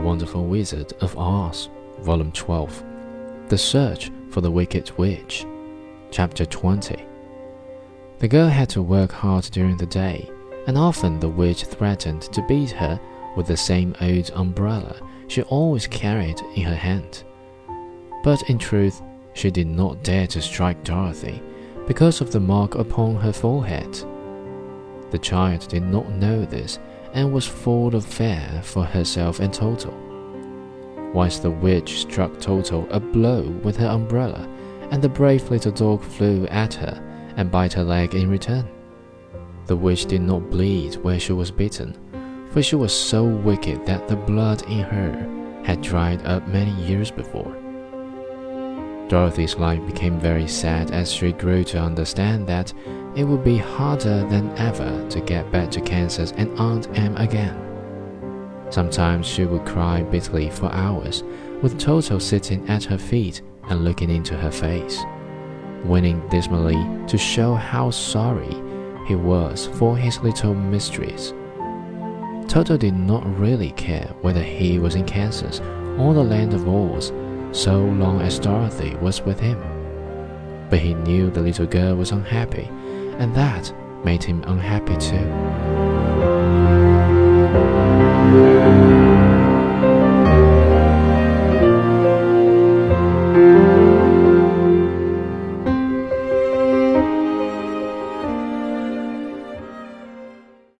Wizard of Oz, Volume 12 The Search for the Wicked Witch, Chapter 20. The girl had to work hard during the day, and often the witch threatened to beat her with the same old umbrella she always carried in her hand. But in truth, she did not dare to strike Dorothy because of the mark upon her forehead. The child did not know this and was full of fear for herself and Toto. Once the witch struck Toto a blow with her umbrella, and the brave little dog flew at her and bit her leg in return. The witch did not bleed where she was bitten, for she was so wicked that the blood in her had dried up many years before. Dorothy's life became very sad as she grew to understand that it would be harder than ever to get back to Kansas and Aunt Em again. Sometimes she would cry bitterly for hours, with Toto sitting at her feet and looking into her face, winning dismally to show how sorry he was for his little mistress. Toto did not really care whether he was in Kansas or the land of Oz so long as Dorothy was with him. But he knew the little girl was unhappy, and that made him unhappy too.